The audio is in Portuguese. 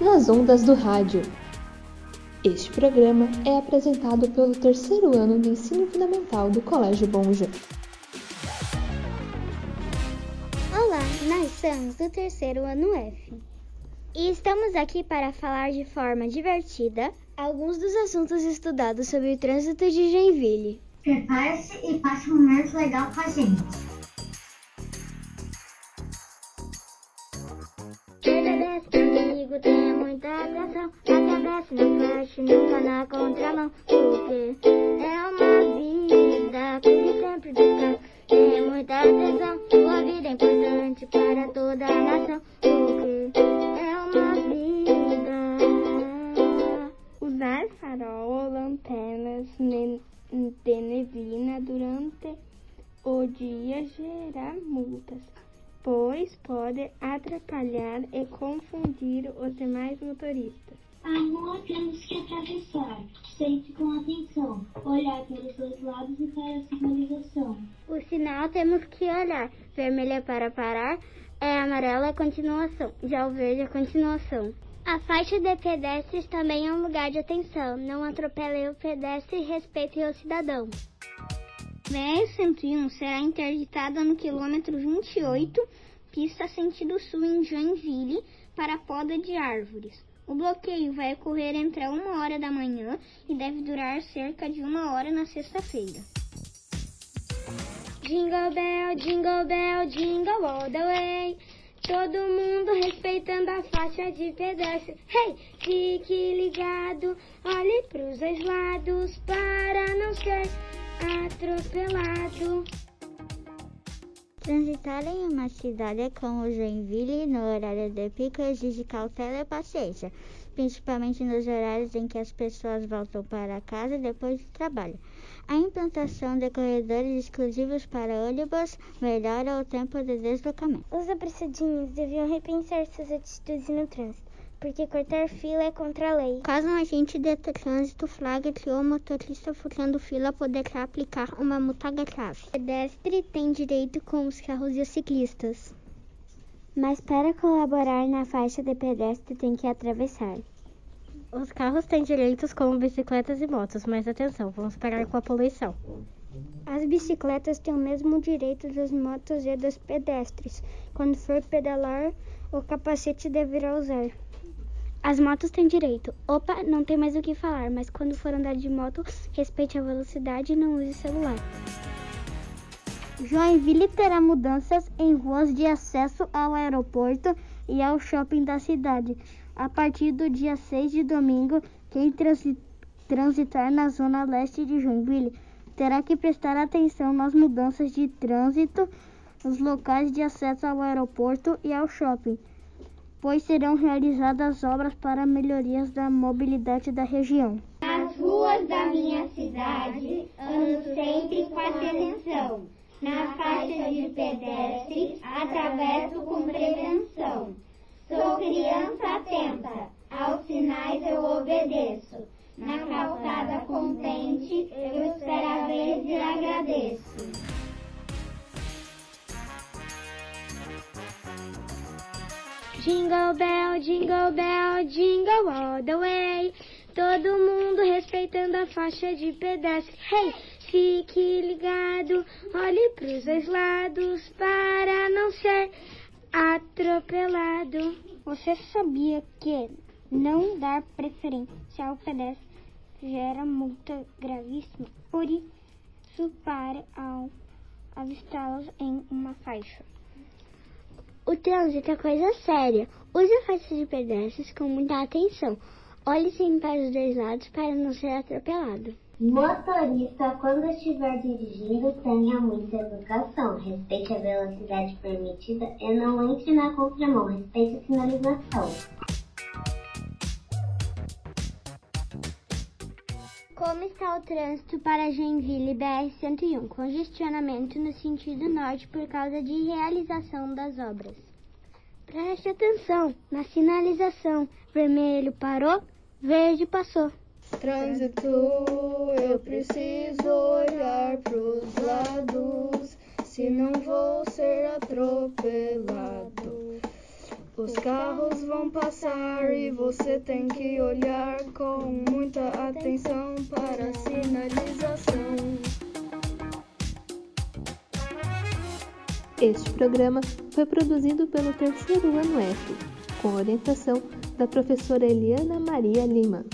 nas ondas do rádio. Este programa é apresentado pelo terceiro ano do ensino fundamental do Colégio Bom Olá, nós somos do terceiro ano F. E estamos aqui para falar de forma divertida alguns dos assuntos estudados sobre o trânsito de Joinville. Prepare-se e passe um momento legal com a gente. Tem muita atenção, atravesse no flash, nunca na contramão, porque é uma vida que sempre descansa. Tem muita atenção, sua vida é importante para toda a nação, porque é uma vida. Usar farol ou lanternas de neblina durante o dia gera multas, pois pode atrapalhar e confundir os demais motoristas. A rua temos que atravessar, sempre com atenção, olhar para os dois lados e para a sinalização. O sinal temos que olhar. Vermelho é para parar, é amarelo é continuação, já o verde é continuação. A faixa de pedestres também é um lugar de atenção. Não atropele o pedestre e respeite o cidadão. BR-101 será interditada no quilômetro 28, pista sentido sul em Joinville, para poda de árvores. O bloqueio vai ocorrer entre uma hora da manhã e deve durar cerca de uma hora na sexta-feira. Jingle bell, jingle bell, jingle all the way. Todo mundo respeitando a faixa de pedestre. Hey, fique ligado, olhe pros dois lados para não ser atropelado. Transitar em uma cidade como Joinville no horário de pico exige cautela e paciência, principalmente nos horários em que as pessoas voltam para casa depois do trabalho. A implantação de corredores exclusivos para ônibus melhora o tempo de deslocamento. Os apressadinhos deviam repensar suas atitudes no trânsito, porque cortar fila é contra a lei. Caso um agente de trânsito flagre o motorista furando fila, poderá aplicar uma multa grave. O pedestre tem direito com os carros e os ciclistas. Mas para colaborar na faixa de pedestre tem que atravessar. Os carros têm direitos como bicicletas e motos, mas atenção, vamos parar com a poluição. As bicicletas têm o mesmo direito das motos e dos pedestres. Quando for pedalar, o capacete deverá usar. As motos têm direito. Opa, não tem mais o que falar, mas quando for andar de moto, respeite a velocidade e não use celular. Joinville terá mudanças em ruas de acesso ao aeroporto e ao shopping da cidade. A partir do dia 6 de domingo, quem transitar na zona leste de Joinville terá que prestar atenção nas mudanças de trânsito nos locais de acesso ao aeroporto e ao shopping, pois serão realizadas obras para melhorias da mobilidade da região. Nas ruas da minha cidade, ando sempre com atenção. Na faixa de pedestre, atravesso com prevenção. Sou criança atenta, Jingle bell, jingle bell, jingle all the way. Todo mundo respeitando a faixa de pedestre. Hey, fique ligado, olhe pros dois lados para não ser atropelado. Você sabia que não dar preferência ao pedestre gera multa gravíssima? Por isso, pare ao avistá-los em uma faixa. O trânsito é coisa séria. Use a faixa de pedestres com muita atenção. Olhe sempre para os dois lados para não ser atropelado. Motorista, quando estiver dirigindo, tenha muita educação. Respeite a velocidade permitida e não entre na contramão. Respeite a sinalização. Como está o trânsito para Joinville BR-101? Congestionamento no sentido norte por causa de realização das obras. Preste atenção na sinalização. Vermelho parou, verde passou. Trânsito, eu preciso olhar pros lados, se não vou ser atropelado. Os carros vão passar e você tem que olhar com muita atenção para a sinalização. Este programa foi produzido pelo terceiro ano F, com orientação da professora Eliana Maria Lima.